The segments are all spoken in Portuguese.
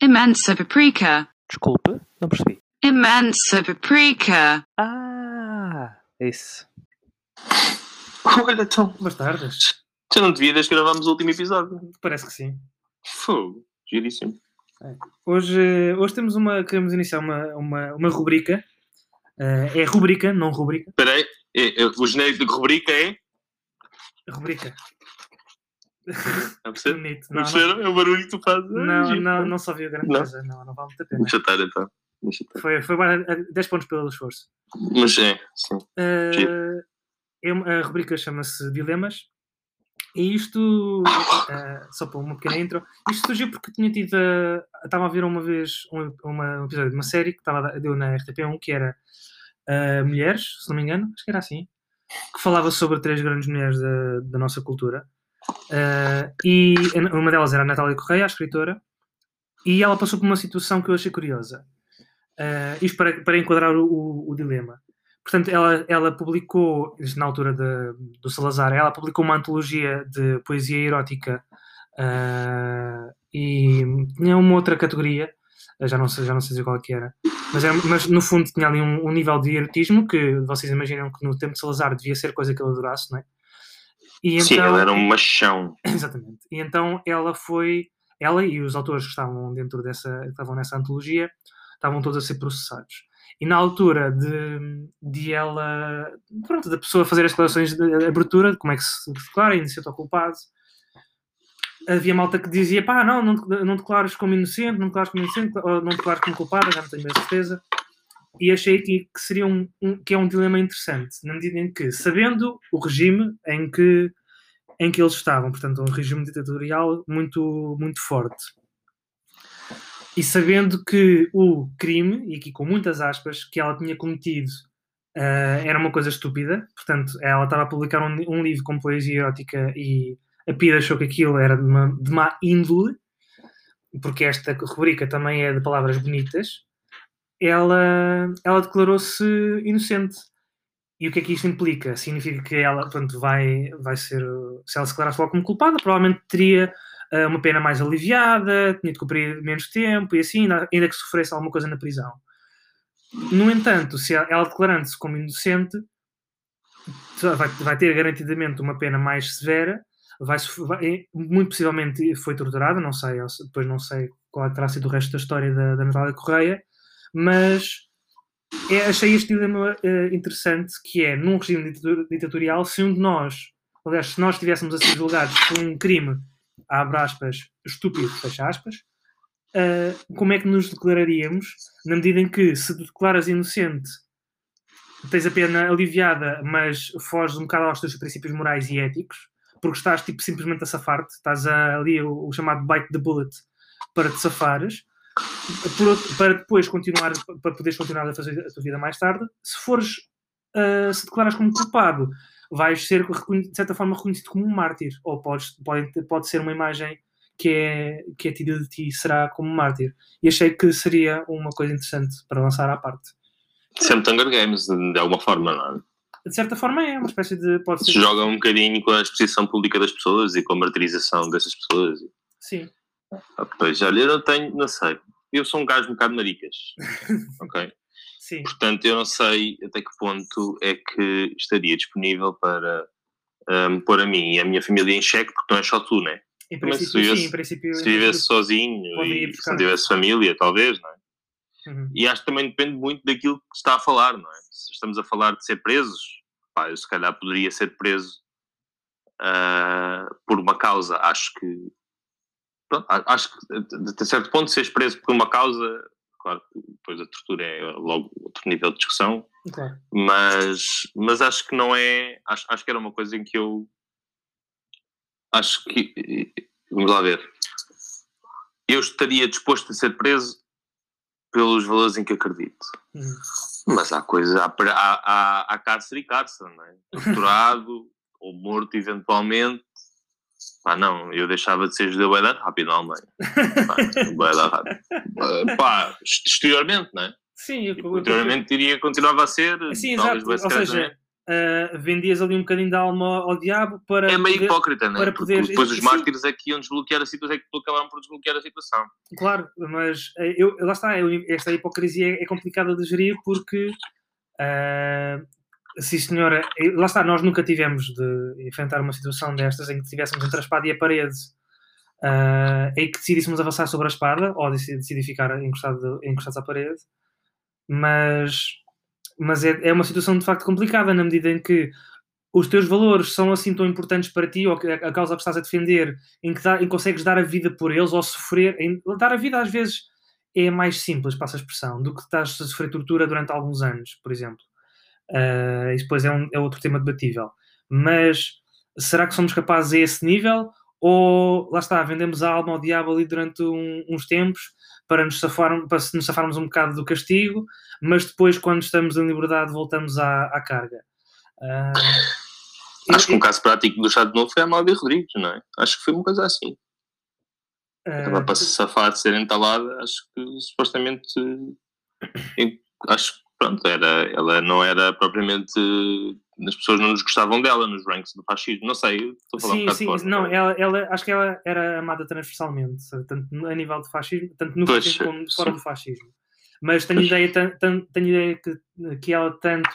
Imensa paprika. Desculpe, não percebi. Imensa paprika. Ah, isso. Olha, então. Boas tardes. Já não te vi desde que gravámos o último episódio. Parece que sim. Fogo. Giríssimo. Hoje, hoje temos uma. Queremos iniciar uma, uma, uma rubrica. Eh, é rubrica, não rubrica. Espera aí. É, é, o genérico de rubrica é. Rubrica. Não percebe? Bonito. Não Não, não, perceberam? É o barulho que tu fazes. não, Giro. não, não só vi a grande Não. coisa. Não, não vale muito a pena. Deixa estar então. Deixa estar. Foi, foi ba- 10 pontos pelo esforço. Mas é, sim. Eh, é a rubrica chama-se Dilemas. E isto, eh, só para uma pequena intro, isto surgiu porque tinha tido. Estava a ver uma vez um, uma- um episódio de uma série que estava, deu na RTP1 que era eh, Mulheres, se não me engano, acho que era assim, que falava sobre três grandes mulheres da, da nossa cultura. Eh, e uma delas era a Natália Correia, a escritora, e ela passou por uma situação que eu achei curiosa. Eh, isto para, para enquadrar o, o- o dilema. Portanto, ela, ela publicou, na altura de- do Salazar, ela publicou uma antologia de poesia erótica ah, e tinha uma outra categoria, já não sei, já não sei qual é que era, mas, era- mas no fundo tinha ali um, um nível de erotismo que vocês imaginam que no tempo de Salazar devia ser coisa que ele adorasse, não é? E Sim, então- ele era um machão. Exatamente. E então ela foi, ela e os autores que estavam dentro dessa, que estavam nessa antologia, estavam todos a ser processados. E na altura de, de ela, pronto, da pessoa fazer as declarações de abertura, de como é que se declara, inocente ou culpado, havia malta que dizia, pá, não, não, não declares como inocente, não declares como inocente, ou não declares como culpado, já não tenho bem a certeza. E achei que, que seria um, um- que é um dilema interessante, na medida em que, sabendo o regime em que em que eles estavam, portanto, um regime ditatorial muito, muito forte. E sabendo que o crime, e aqui com muitas aspas, que ela tinha cometido ah, era uma coisa estúpida, portanto, ela estava a publicar um, um livro com poesia erótica e a Pira achou que aquilo era de, uma, de má índole, porque esta rubrica também é de palavras bonitas, ela, ela declarou-se inocente. E o que é que isto implica? Significa que ela, portanto, vai, vai ser. Se ela se declarasse logo como culpada, provavelmente teria uh, uma pena mais aliviada, tinha de cumprir menos tempo e assim, ainda, ainda que sofresse alguma coisa na prisão. No entanto, se ela, ela declarando-se como inocente, vai, vai ter garantidamente uma pena mais severa, vai, vai- muito possivelmente foi torturada, não sei, depois não sei qual terá sido o resto da história da, da Natália Correia, mas é, achei este dilema eh, interessante, que é, num regime ditator- ditatorial, se um de nós, aliás, se nós estivéssemos a ser julgados por um crime, abre aspas, estúpido, fecha aspas, eh, como é que nos declararíamos, na medida em que, se te declaras inocente, tens a pena aliviada, mas foges um bocado aos teus princípios morais e éticos, porque estás, tipo, simplesmente a safar-te, estás a- ali o, o chamado bite the bullet para te safares, por para depois continuar, para poderes continuar a fazer a tua vida mais tarde, se fores, ah, se declaras como culpado, vais ser de certa forma reconhecido como um mártir, ou podes, pode, pode ser uma imagem que é, que é tida de ti, será como um mártir. E achei que seria uma coisa interessante para lançar à parte. Sempre Hunger Games, de alguma forma, não é? De certa forma é uma espécie de. Pode Se ser. joga um bocadinho com a exposição pública das pessoas e com a martirização dessas pessoas. Sim. Ah, Pois, olha, eu não tenho, não sei. Eu sou um gajo um bocado maricas. ok? Sim. Portanto, eu não sei até que ponto é que estaria disponível para ahm, pôr a mim e a minha família em xeque, porque não é só tu, né? Em Mas princípio, se vivesse- sim, em princípio. Se vivesse sozinho e se não tivesse família, talvez, não é? Uhum. E acho que também depende muito daquilo que se está a falar, não é? Se estamos a falar de ser presos, pá, eu se calhar poderia ser preso ah, por uma causa. Acho que. Pronto, acho que, de- de certo ponto, seres preso por uma causa, claro que depois a tortura é logo outro nível de discussão, Claro. mas, mas acho que não é. Acho, acho que era uma coisa em que eu. Acho que. Vamos lá ver. Eu estaria disposto a ser preso pelos valores em que acredito. Uhum. Mas há coisa, há, há, há, há cárcere e cárcere, não é? Torturado ou morto eventualmente. Pá, não, eu deixava de ser judeu da rápido na Alemanha. Pá, rápido. Pá, exteriormente, não é? Sim, eu, E eu- Interiormente iria, continuava a ser, Sim, exato. Ou seja, ah, vendias ali um bocadinho da alma ao diabo para. É meio poder- hipócrita, né? para Porque poderes- depois os Sim. mártires é que iam desbloquear a situação, é que acabaram por desbloquear a situação. Claro, mas eh, eu, lá está, eu- esta hipocrisia é, é complicada de gerir porque, ah, sim senhora, lá está, nós nunca tivemos de enfrentar uma situação destas em que estivéssemos entre a espada e a parede ah, em que decidíssemos avançar sobre a espada ou decidi, decidi ficar encostado, encostados à parede, mas, mas é, é uma situação de facto complicada na medida em que os teus valores são assim tão importantes para ti ou a causa que estás a defender em que, dá, em que consegues dar a vida por eles ou sofrer. Em, dar a vida às vezes é mais simples, passa a expressão, do que estás a sofrer tortura durante alguns anos, por exemplo. Uh, isso depois é, um, é outro tema debatível. Mas será que somos capazes a esse nível? Ou lá está, vendemos a alma ao diabo ali durante um, uns tempos para nos, safar, para nos safarmos um bocado do castigo, mas depois, quando estamos em liberdade, voltamos à, à carga. Uh, Acho que um caso prático do Estado Novo foi a Amália Rodrigues, não é? Acho que foi uma coisa assim. Ela para se safar de ser entalada, acho que supostamente. Acho pronto, era, ela não era propriamente. As pessoas não nos gostavam dela nos ranks do fascismo. Não sei, estou a falar sim, um bocado sim, fora, não, ela, ela, acho que ela era amada transversalmente, tanto a nível de fascismo, tanto no Pois, fascismo como fora sim. do fascismo. Mas tenho Pois. ideia, tan- tan- tenho ideia que, que ela tanto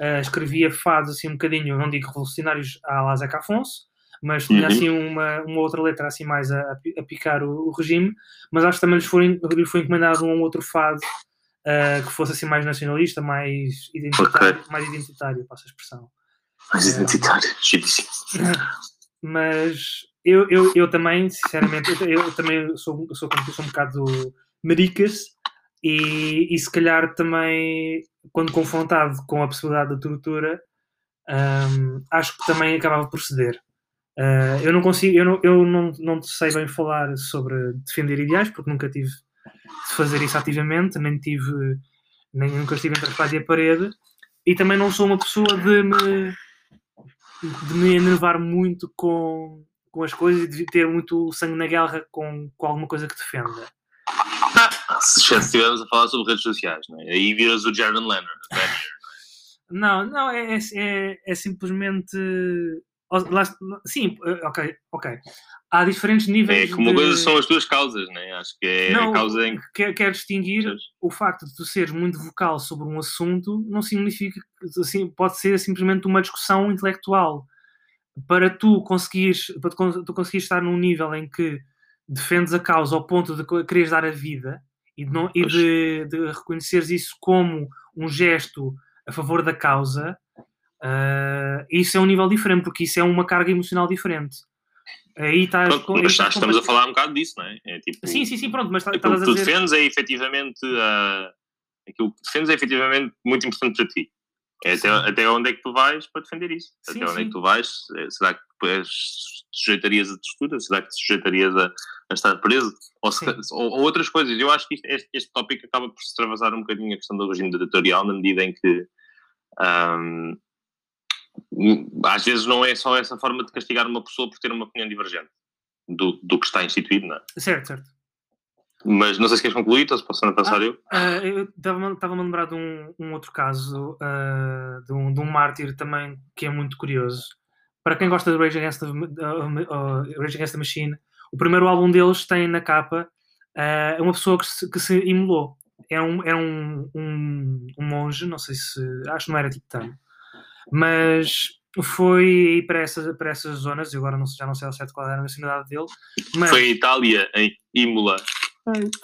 ah, escrevia fados assim um bocadinho, não digo revolucionários à la Zeca Afonso, mas tinha Uhum. assim uma, uma outra letra assim mais a, a pi- a picar o, o regime, mas acho que também lhes foi, lhe foi encomendado um outro fado ah, que fosse assim mais nacionalista, mais identitário, mais identitário, passo a expressão. Mais identitário, giríssimo. mas eu, eu, eu também, sinceramente, eu, eu também sou, sou, tu, sou um bocado maricas e, e se calhar também, quando confrontado com a possibilidade da tortura, hum, acho que também acabava por ceder. Ah, eu não consigo, eu, não, eu não, não sei bem falar sobre defender ideais, porque nunca tive de fazer isso ativamente, nem tive, nem nunca estive entre a espada e a parede, e também não sou uma pessoa de me de me enervar muito com, com as coisas e de ter muito sangue na guerra com, com alguma coisa que defenda. Se já estivermos a falar sobre redes sociais, não é? aí viras o Jaron Leonard. Não, não, é, é, é, é simplesmente. Lá- Sim, ok, ok. Há diferentes É níveis. que uma de- coisa são as tuas causas, não é? Acho que é Não, a causa em que. quer, quer distinguir o facto de tu seres muito vocal sobre um assunto não significa que assim, pode ser simplesmente uma discussão intelectual. Para tu conseguires, para tu, tu conseguires estar num nível em que defendes a causa ao ponto de quereres dar a vida e de, não, e de, de reconheceres isso como um gesto a favor da causa, ah, isso é um nível diferente, porque isso é uma carga emocional diferente. Aí estás Pronto, com- aí estás estamos a falar um bocado disso, não é? É tipo. Sim, sim, sim, pronto, mas tá- aquilo estavas que a tu dizer. defendes é efetivamente. ah, aquilo que defendes é efetivamente muito importante para ti. É até, até onde é que tu vais para defender isso? Sim, até onde é sim. que tu vais? Eh, Será que te sujeitarias a textura? Será que te sujeitarias a, a estar preso? Ou, se- ou- ou outras coisas? Eu acho que isto- este, este tópico acaba por se extravasar um bocadinho a questão do regime ditatorial, na medida em que. ahm, às vezes não é só essa forma de castigar uma pessoa por ter uma opinião divergente do, do que está instituído, não é? Certo, certo. Mas não sei se queres concluir, ou se posso avançar eu. Ah, eu estava-me a lembrar de um, um outro caso, ah, de, um, de um mártir também que é muito curioso. Para quem gosta de Rage Against the, uh, uh, Rage Against the Machine, o primeiro álbum deles tem na capa ah, uma pessoa que se, que se imolou. Era, um, era um, um, um monge, não sei se. Acho que não era tibetano, mas foi para essas, para essas zonas. Eu agora não, sei- já não sei ao certo qual era a nacionalidade dele. Mas, Foi em Itália, em Imola.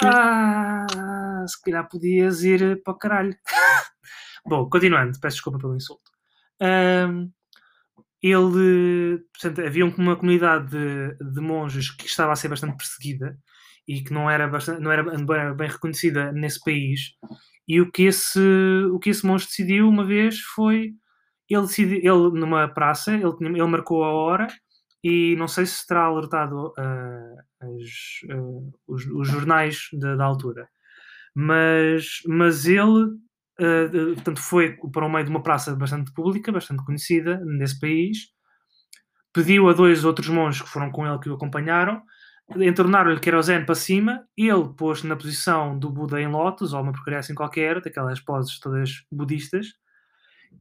ah, se calhar podias ir para o caralho. Bom, continuando, peço desculpa pelo insulto. Ahm, ele, portanto, havia uma comunidade de, de monges que estava a ser bastante perseguida e que não era, bastante, não era bem, bem reconhecida nesse país. E o que esse, o que esse monge decidiu uma vez foi ele, ele numa praça, ele, ele marcou a hora e não sei se terá alertado ah, as, ah, os, os jornais da, altura, mas, mas ele de- portanto, foi para o meio de uma praça bastante pública, bastante conhecida nesse país, pediu a dois outros monges que foram com ele que o acompanharam, entornaram-lhe querosene para cima, ele pôs na posição do Buda em lótus, ou uma porcaria assim qualquer, daquelas poses todas budistas,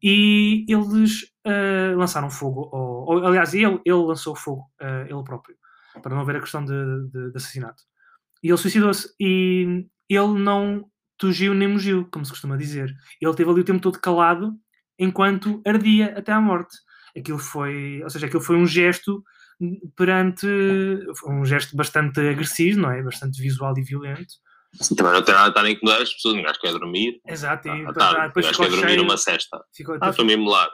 e eles ah, lançaram fogo, ao, ou, aliás, ele, ele lançou fogo, ah, ele próprio, para não haver a questão de, de- de assassinato. E ele suicidou-se e ele não tugiu nem mugiu, como se costuma dizer. Ele teve ali o tempo todo calado enquanto ardia até à morte. Aquilo foi, ou seja, aquilo foi um gesto perante um gesto bastante agressivo, não é? Bastante visual e violento. Também não tem nada a estar a incomodar as pessoas. Um gajo quer dormir. Exato, e Ah, depois, tá, um gajo quer dormir cheio. uma cesta. Ficou, Ah, depois- estou-me a imolar.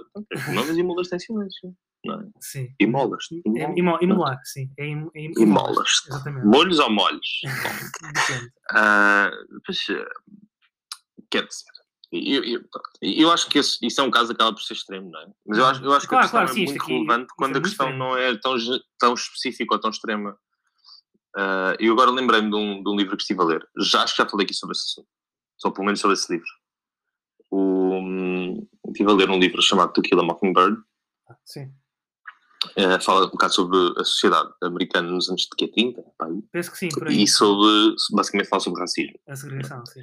Não, mas imolas têm silêncio. Não é? sim. Imolas. É, imo- imolar, sim. É im, é im- Imolas. Exatamente. Molhos ou molhos? Depende. Ah, pois, eh, quer dizer, eu, eu, eu acho que esse, isso é um caso que acaba por ser extremo, não é? Mas eu acho, eu acho que a questão claro, sim, é isto muito relevante quando é a questão extremo. não é tão, tão específica ou tão extrema. Ah, eu agora lembrei-me de um, de um livro que estive a ler. Já, acho que já falei aqui sobre esse assunto. Só pelo menos sobre esse livro. O, hum, estive a ler um livro chamado To Kill a Mockingbird. Sim. Eh, fala um bocado sobre a sociedade americana nos anos de quê? 30? pá, aí. Penso que sim, por aí. E sobre, basicamente fala sobre racismo. A segregação, sim.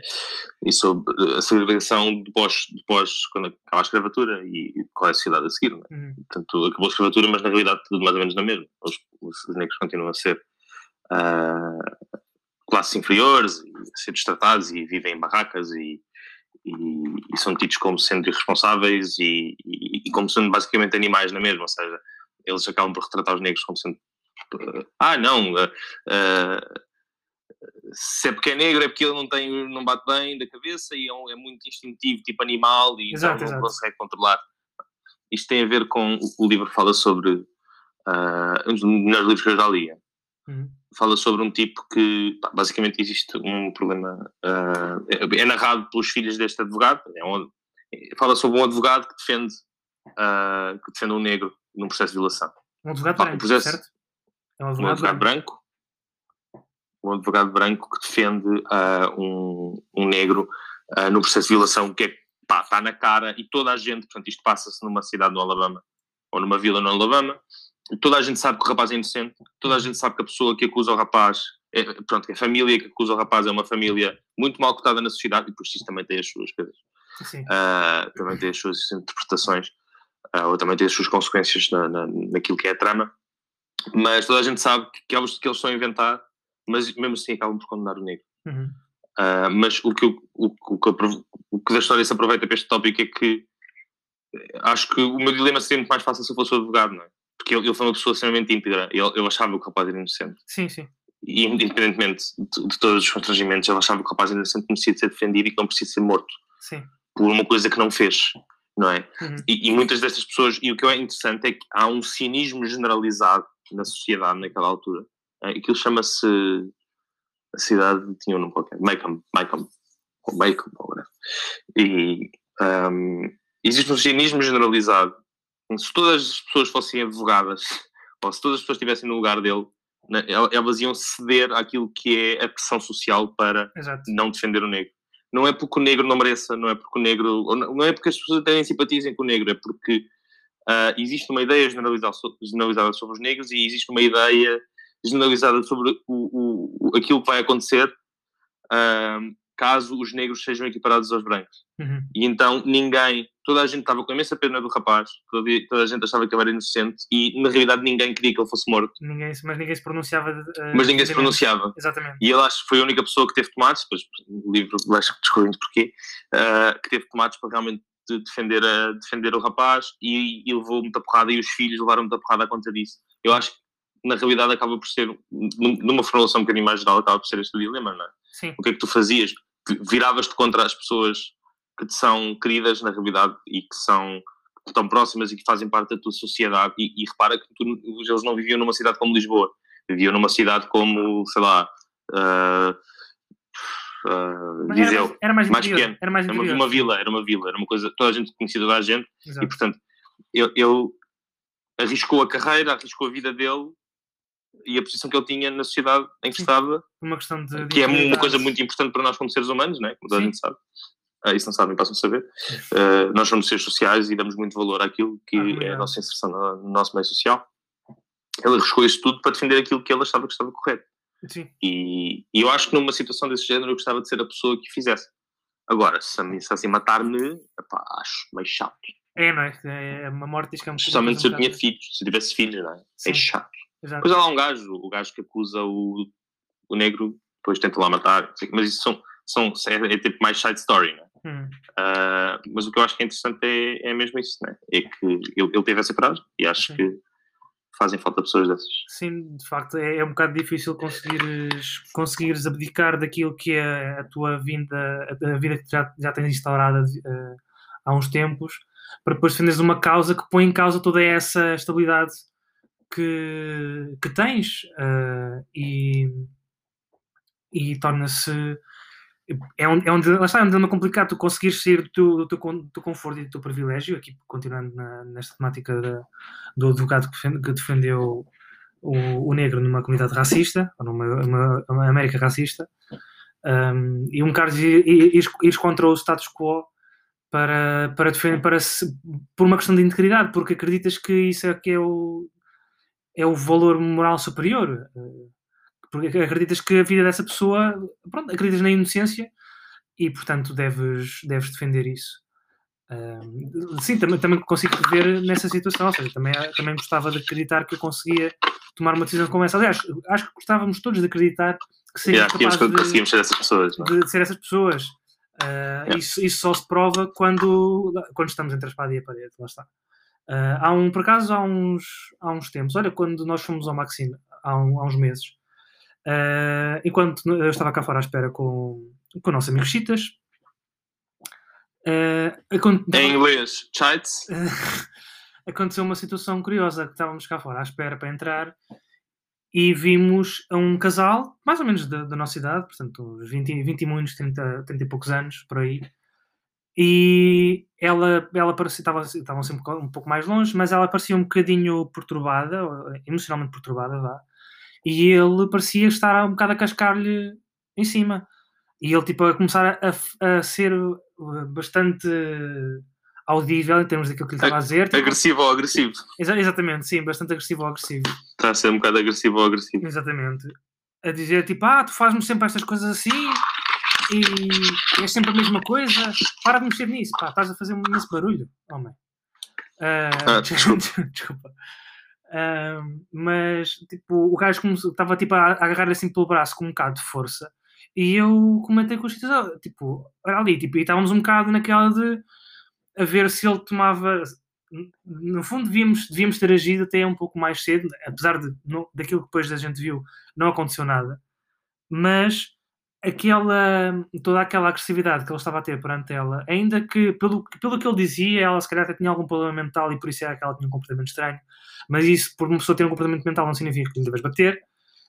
e sobre eh, a segregação de pós, de pós quando acaba a escravatura e qual é a sociedade a seguir. Não é? Uhum. Portanto, acabou a escravatura, mas na realidade tudo mais ou menos na mesma. Os- os negros continuam a ser ah, classes inferiores, ser destratados e vivem em barracas e, e, e são tidos como sendo irresponsáveis e, e, como sendo basicamente animais na mesma, ou seja, eles acabam por retratar os negros como sendo ah, não, ah, ah, se é porque é negro é porque ele não tem, não bate bem da cabeça e é, um- é muito instintivo, tipo animal, e Exato, então não exato. consegue controlar. Isto tem a ver com o, o livro que fala sobre dos melhores livros que eu já li. Uhum. Fala sobre um tipo que pá, basicamente existe um problema. ah, é, é narrado pelos filhos deste advogado. É um, fala sobre um advogado que defende, ah, que defende um negro num processo de violação Um advogado Pá, branco, processo- certo? É um um advogado, advogado branco. branco, um advogado branco que defende ah, um, um negro ah, no processo de violação que é, pá, está na cara e toda a gente, portanto isto passa-se numa cidade no Alabama ou numa vila no Alabama, toda a gente sabe que o rapaz é inocente, toda a gente sabe que a pessoa que acusa o rapaz, é, pronto, que a família que acusa o rapaz é uma família muito mal cotada na sociedade e depois isto também tem as suas coisas. Ah, também tem as suas interpretações, ah, ou também tem as suas consequências na, na, naquilo que é a trama, mas toda a gente sabe que, que, eles, que eles estão a inventar, mas mesmo assim acabam por condenar o negro. Uhum. Ah, mas o que, o, o, que o que da história se aproveita para este tópico é que eh, acho que o meu dilema seria muito mais fácil se eu fosse o advogado, não é? Porque ele, ele foi uma pessoa extremamente íntegra, ele, eu achava que o rapaz era inocente. Sim, sim. E independentemente de, de todos os constrangimentos, eu achava que o rapaz era inocente merecia ser defendido e que não precisa ser morto Sim. por uma coisa que não fez, não é? Uhum. E, e muitas destas pessoas, e o que é interessante é que há um cinismo generalizado na sociedade naquela altura. É, aquilo chama-se. A cidade tinha um nome qualquer, Macomb, Macomb, ou Macomb, ou whatever. E um, existe um cinismo generalizado. Se todas as pessoas fossem advogadas, ou se todas as pessoas estivessem no lugar dele, elas iam ceder àquilo que é a pressão social para Exato. não defender o negro. Não é porque o negro não mereça, não é porque o negro. Não é porque as pessoas até simpatizem com o negro, é porque ah, existe uma ideia generalizada, so- generalizada sobre os negros e existe uma ideia generalizada sobre o, o, aquilo que vai acontecer ah, caso os negros sejam equiparados aos brancos. Uhum. E então ninguém, toda a gente estava com a imensa pena do rapaz, toda, toda a gente achava que ele era inocente e na realidade ninguém queria que ele fosse morto, Ninguém, mas ninguém se pronunciava. de- eh, mas ninguém se pronunciava. Exatamente. E ele acho que foi a única pessoa que teve tomates, depois no livro vais descobrindo porquê, ah, que teve tomates para realmente de- defender, a, defender o rapaz e, e levou muita porrada e os filhos levaram muita porrada à conta disso. Eu acho que na realidade acaba por ser, num- numa formulação um bocadinho mais geral, acaba por ser este o dilema, não é? Sim. O que é que tu fazias? Viravas-te contra as pessoas que te são queridas na realidade e que são que estão próximas e que fazem parte da tua sociedade e, e repara que tu, eles não viviam numa cidade como Lisboa, viviam numa cidade como, sei lá, ah, Mas Era Viseu. era mais mais pequeno. Era mais Era uma, uma vila, era uma vila, era uma coisa, toda a gente conhecia toda a gente e Exato. portanto ele, ele arriscou a carreira, arriscou a vida dele e a posição que ele tinha na sociedade em que estava Uma questão de. de que é uma coisa muito importante para nós como seres humanos, né? como toda a gente sabe. Ah, isso não sabem, passam a saber. Ah, nós somos seres sociais e damos muito valor àquilo que Ah, é a nossa inserção no, no nosso meio social. Ele arriscou isso tudo para defender aquilo que ele achava que estava correto. Sim. E, e eu acho que numa situação desse género eu gostava de ser a pessoa que o fizesse. Agora, se ameaçassem matar-me, epá, acho meio chato. É, não é? É uma morte diz que é um Especialmente se eu tinha filhos, se eu tivesse filhos, não é? Sim. É chato. Exato. Depois há lá um gajo, o gajo que acusa o, o negro, depois tenta lá matar, mas isso são, são, é, é tipo mais side story, não é? Hum, Ah, mas o que eu acho que é interessante é, é mesmo isso, né? É que ele, ele teve essa coragem e acho Sim. que fazem falta pessoas dessas. Sim, de facto, é, é um bocado difícil conseguires, conseguires abdicar daquilo que é a tua vinda, a, a vida que já, já tens instaurada eh, há uns tempos, para depois defenderes uma causa que põe em causa toda essa estabilidade que, que tens eh, e, e torna-se. É um, é um, lá está, é um dilema complicado tu conseguires sair do teu, do, teu, do teu conforto e do teu privilégio, aqui continuando na- nesta temática da- do advogado que, defen- que defendeu o, o negro numa comunidade racista, ou numa uma, uma América racista, um, e um bocado ir, ir, contra o status quo para, para defender, para se- por uma questão de integridade, porque acreditas que isso é que é o, é o valor moral superior. eh, Porque acreditas que a vida dessa pessoa, pronto, acreditas na inocência e, portanto, deves, deves defender isso. Um, sim, também, também consigo ver nessa situação, ou seja, também, também gostava de acreditar que eu conseguia tomar uma decisão como essa. Aliás, acho que gostávamos todos de acreditar que seria que capaz de, conseguimos ser essas pessoas. não é? de ser essas pessoas. Uh, isso, isso só se prova quando, quando estamos entre a espada e a parede, lá está. Uh, há um, por acaso, há uns, há uns tempos, olha, quando nós fomos ao Maxime, há, um- há uns meses, uh, enquanto eu estava cá fora à espera com, com o nosso amigo Chitas, uh, acon- Em inglês, chites. aconteceu uma situação curiosa, que estávamos cá fora à espera para entrar e vimos um casal, mais ou menos da, da nossa idade, portanto, uns 20, 20 e muitos, 30, 30 e poucos anos, por aí. E ela, ela parecia, estava, estavam sempre um pouco mais longe, mas ela parecia um bocadinho perturbada, emocionalmente perturbada, vá. E ele parecia estar um bocado a cascar-lhe em cima. E ele, tipo, a começar a, a ser uh, bastante audível em termos daquilo que ele estava a dizer. tipo, Agressivo ou agressivo. Exa- exatamente, sim, bastante agressivo ou agressivo. Está a ser um bocado agressivo ou agressivo. Exatamente. A dizer tipo, ah, tu fazes-me sempre estas coisas assim e é sempre a mesma coisa. Para de mexer nisso, pá, estás a fazer imenso barulho, homem. Ah, Ah, desculpa. Mas tipo, o gajo estava tipo, a agarrar assim pelo braço com um bocado de força e eu comentei com os títulos, "Ah, tipo, olha ali, tipo, e estávamos um bocado naquela de a ver se ele tomava. No fundo, devíamos, devíamos ter agido até um pouco mais cedo, apesar de não- daquilo que depois a gente viu, não aconteceu nada. Mas aquela, toda aquela agressividade que ele estava a ter perante ela, ainda que, pelo, pelo que ele dizia, ela se calhar até tinha algum problema mental e por isso é que ela tinha um comportamento estranho. Mas isso, por uma pessoa ter um comportamento mental, não significa que lhe deves bater.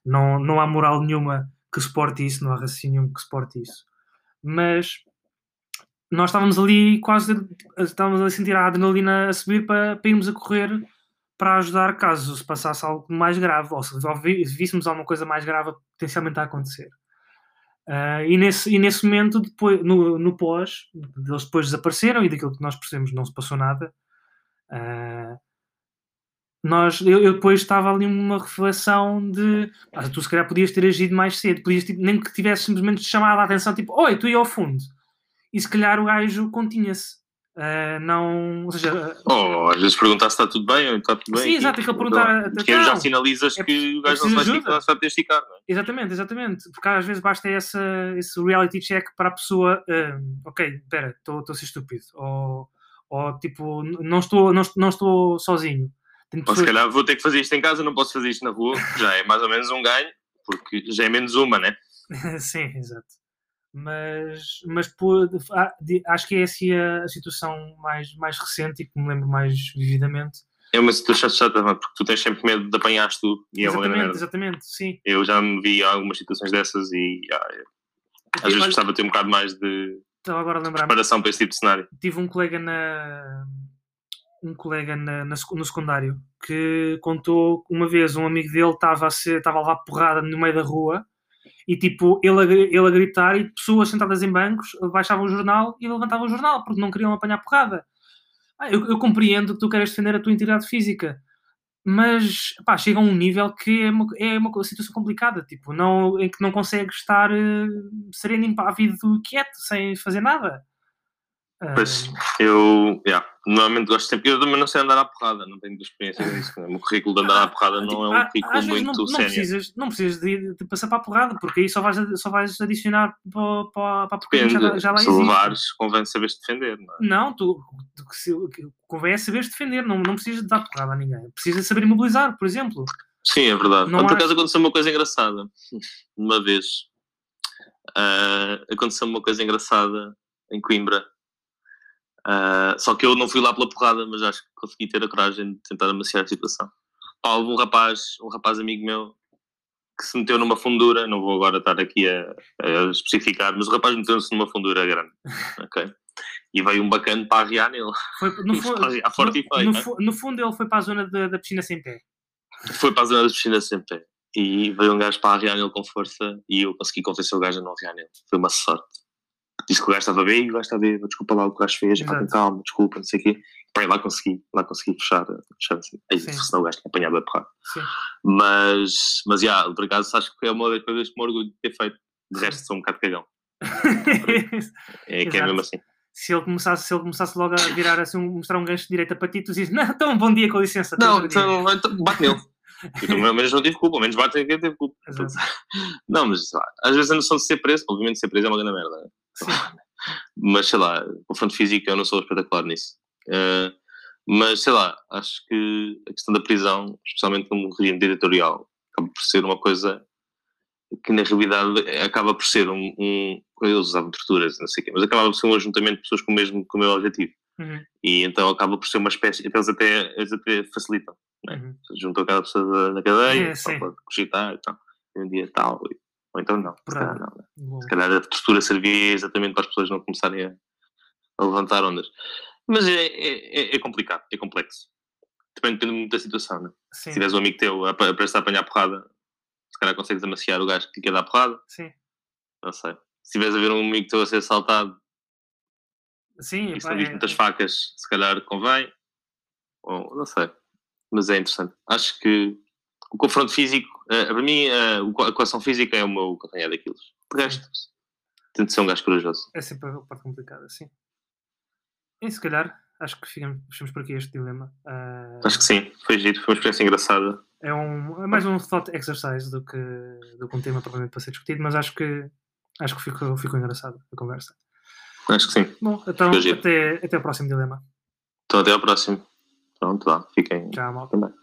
Não, não há moral nenhuma que suporte isso, não há raciocínio nenhum que suporte isso. Mas nós estávamos ali quase estávamos a sentir a adrenalina a subir para, para irmos a correr para ajudar caso se passasse algo mais grave ou se víssemos alguma coisa mais grave potencialmente a acontecer. Ah, e, nesse, e nesse momento, depois, no, no pós, eles depois desapareceram e daquilo que nós percebemos não se passou nada. Ah, nós, eu, eu depois estava ali numa reflexão de ah, tu se calhar podias ter agido mais cedo, podias tipo, nem que tivesse simplesmente chamado a atenção, tipo, oi, tu ia ao fundo. E se calhar o gajo continha-se. Ah, não, ou seja, Ou às vezes perguntar se está tudo bem ou está tudo bem. Sim, exato, aquele perguntar, Porque já então, sinalizas é que o gajo não se vai se vai ter esticar, não é? Exatamente, exatamente. Porque às vezes basta essa, esse reality check para a pessoa, hum, ok, espera, estou a ser estúpido. Ou, ou tipo, não estou, não, não estou sozinho. Tenho Ou se calhar vou ter que fazer isto em casa, não posso fazer isto na rua, já é mais ou menos um ganho, porque já é menos uma, né? Sim, exato. Mas, mas ah, acho que é assim a, situação mais, mais recente e que me lembro mais vividamente. É uma situação chata, mano, porque tu tens sempre medo de apanhares tu e é uma exatamente, exatamente, sim. Eu já me vi algumas situações dessas e ah, eu- às vezes Olha, gostava de ter um bocado mais de Estava agora a lembrar-me. preparação para esse tipo de cenário. tive um colega na um colega na, na no secundário que contou que uma vez um amigo dele estava a ser estava a levar porrada no meio da rua e tipo ele a, ele a gritar e pessoas sentadas em bancos baixavam o jornal e levantavam o jornal porque não queriam apanhar porrada. Ah, eu, eu compreendo que tu queres defender a tua integridade física mas pá, chega a um nível que é uma, é uma situação complicada tipo, não, em que não consegues estar eh, sereno, impávido, quieto, sem fazer nada. Ah, Pois, eu, yeah, Normalmente gosto sempre. Eu também não sei andar à porrada, não tenho experiência nisso. né? O currículo de andar à porrada não é um Ah, currículo às muito não, não sério. precisas, não precisas de, de passar para a porrada, porque aí só vais, só vais adicionar para, para, para a Depende. já, já lá Se existe. levares, convém saberes defender, não é? Não, tu, se- convém é saberes defender, não, não precisas de dar porrada a ninguém. Precisas de saber imobilizar, por exemplo. Sim, é verdade. Não Mas, por acaso aconteceu uma coisa engraçada. Uma vez. ah, aconteceu uma coisa engraçada em Coimbra. Ah, só que eu não fui lá pela porrada, mas acho que consegui ter a coragem de tentar amaciar a situação. Pá, houve um rapaz, um rapaz amigo meu, que se meteu numa fundura, não vou agora estar aqui a, a especificar, mas o rapaz meteu-se numa fundura grande. ok? E veio um bacana para arriar nele. Foi, no, forte e no, feio. no né? no fundo, ele foi para a zona da, da piscina sem pé. Foi para a zona das piscinas sempre. E veio um gajo para arriar nele com força e eu consegui convencer o gajo a não arriar nele. Foi uma sorte. Disse que o gajo estava bem e o gajo estava bem. Desculpa lá o que o gajo fez. Pá, calma, desculpa, não sei o quê. Pá, e lá consegui, lá consegui fechar, fechar assim. Aí, senão o gajo tinha apanhado a porrada. Mas, mas, já, por acaso, acho que é uma das coisas que me orgulho de ter feito. De resto, sou um bocado cagão. É que é mesmo assim. se, ele começasse, se ele começasse logo a virar assim, mostrar um gancho de direita para ti, tu dizes, não, então bom dia, com licença. Não, outro dia." então, então bate nele. Eu, pelo menos não tive culpa, ao menos bate quem teve culpa. Exato. Não, mas sei lá, às vezes a noção de ser preso, obviamente ser preso é uma grande merda. Mas sei lá, o fronte físico eu não sou espetacular nisso. Eh, mas sei lá, acho que a questão da prisão, especialmente no regime ditatorial, acaba por ser uma coisa que na realidade acaba por ser um. um eles usavam torturas, não sei o quê, mas acaba por ser um ajuntamento de pessoas com o mesmo, com o mesmo objetivo. Uhum, E então acaba por ser uma espécie. Então eles até, eles até facilitam. Né? uhum. Juntam cada pessoa na cadeia, É, só pode cogitar e tal. Um dia tal. e- Ou então não. Se calhar não. né? Bom. Se calhar a tortura servia exatamente para as pessoas não começarem a, a levantar ondas. Mas é, é, é- é complicado, é complexo. Também depende muito da situação, né? Sim, Se tiveres um amigo teu a, prestar a apanhar porrada, se calhar consegues amaciar o gajo que lhe quer dar porrada, sim. não sei. Se tiveres a ver um amigo teu a ser assaltado Sim, e epá, estão é- muitas facas, se calhar convém. Ou não sei. Mas é interessante. Acho que o confronto físico, eh, para mim, co- a coação física é o meu calcanhar daquilo. De resto, tento ser um gajo corajoso. é sempre a parte complicada, sim. E se calhar, acho que fechamos por aqui este dilema. Ah, Acho que sim, foi giro, foi uma experiência engraçada. é, um, é mais um thought exercise do que, do que um tema provavelmente para ser discutido, mas acho que acho que ficou, ficou engraçado a conversa. Acho que sim. Bom, então até, até o próximo dilema. Então até ao próximo. Pronto, lá, fiquem Tchau, malta. também.